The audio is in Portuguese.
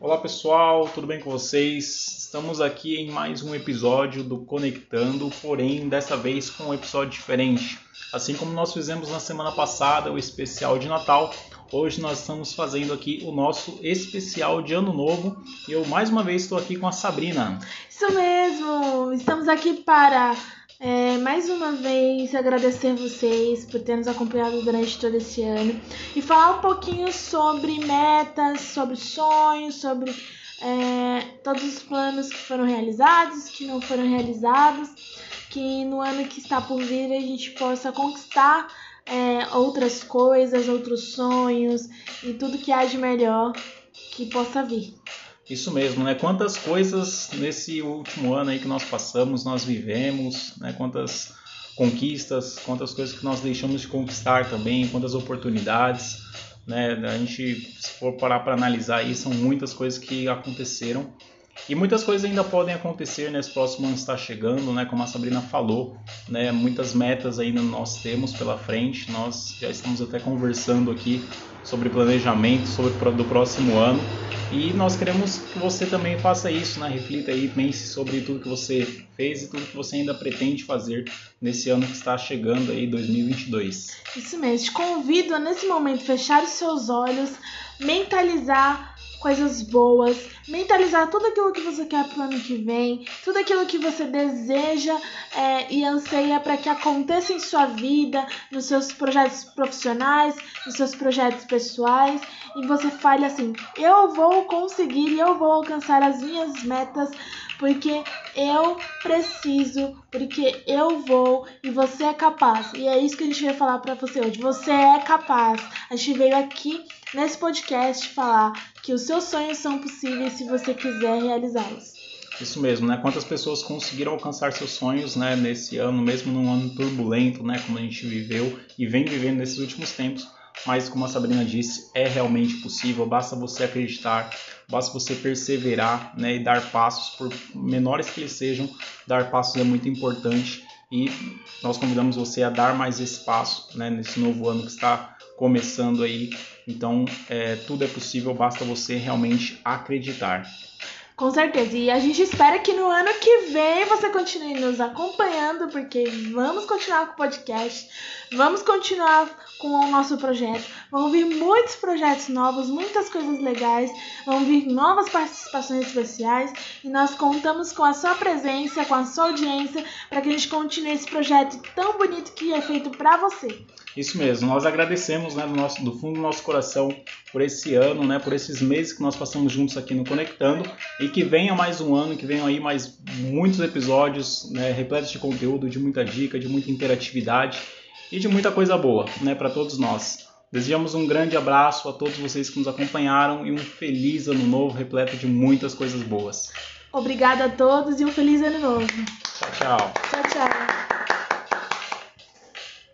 Olá pessoal, tudo bem com vocês? Estamos aqui em mais um episódio do Conectando, porém dessa vez com um episódio diferente. Assim como nós fizemos na semana passada o especial de Natal, hoje nós estamos fazendo aqui o nosso especial de Ano Novo e eu mais uma vez estou aqui com a Sabrina. Isso mesmo! Estamos aqui para é, mais uma vez agradecer vocês por terem nos acompanhado durante todo esse ano e falar um pouquinho sobre metas, sobre sonhos, sobre é, todos os planos que foram realizados, que não foram realizados, que no ano que está por vir a gente possa conquistar é, outras coisas, outros sonhos e tudo que há de melhor que possa vir. Isso mesmo, né? Quantas coisas nesse último ano aí que nós passamos, nós vivemos, né? Quantas conquistas, quantas coisas que nós deixamos de conquistar também, quantas oportunidades, né? A gente, se for parar para analisar aí, são muitas coisas que aconteceram e muitas coisas ainda podem acontecer nesse próximo ano está chegando, né? Como a Sabrina falou, né? Muitas metas ainda nós temos pela frente. Nós já estamos até conversando aqui sobre planejamento, sobre do próximo ano. E nós queremos que você também faça isso, né? Reflita aí, pense sobre tudo que você fez e tudo que você ainda pretende fazer nesse ano que está chegando aí, 2022. Isso mesmo. Te convido a nesse momento fechar os seus olhos, mentalizar coisas boas, mentalizar tudo aquilo que você quer para o ano que vem, tudo aquilo que você deseja é, e anseia para que aconteça em sua vida, nos seus projetos profissionais, nos seus projetos pessoais, e você fale assim: eu vou conseguir e eu vou alcançar as minhas metas porque eu preciso, porque eu vou e você é capaz. E é isso que a gente veio falar para você hoje. Você é capaz. A gente veio aqui nesse podcast falar que os seus sonhos são possíveis se você quiser realizá-los. Isso mesmo, né? Quantas pessoas conseguiram alcançar seus sonhos, né, nesse ano, mesmo num ano turbulento, né, como a gente viveu e vem vivendo nesses últimos tempos mas como a Sabrina disse, é realmente possível, basta você acreditar, basta você perseverar né, e dar passos, por menores que eles sejam, dar passos é muito importante e nós convidamos você a dar mais esse passo né, nesse novo ano que está começando aí. Então, é, tudo é possível, basta você realmente acreditar. Com certeza. E a gente espera que no ano que vem você continue nos acompanhando, porque vamos continuar com o podcast, vamos continuar com o nosso projeto. Vão vir muitos projetos novos, muitas coisas legais, vão vir novas participações especiais. E nós contamos com a sua presença, com a sua audiência, para que a gente continue esse projeto tão bonito que é feito para você. Isso mesmo, nós agradecemos né, do, nosso, do fundo do nosso coração por esse ano, né, por esses meses que nós passamos juntos aqui no Conectando. E que venha mais um ano, que venham aí mais muitos episódios né, repletos de conteúdo, de muita dica, de muita interatividade e de muita coisa boa né, para todos nós. Desejamos um grande abraço a todos vocês que nos acompanharam e um feliz ano novo repleto de muitas coisas boas. Obrigada a todos e um feliz ano novo. Tchau, tchau. Tchau, tchau.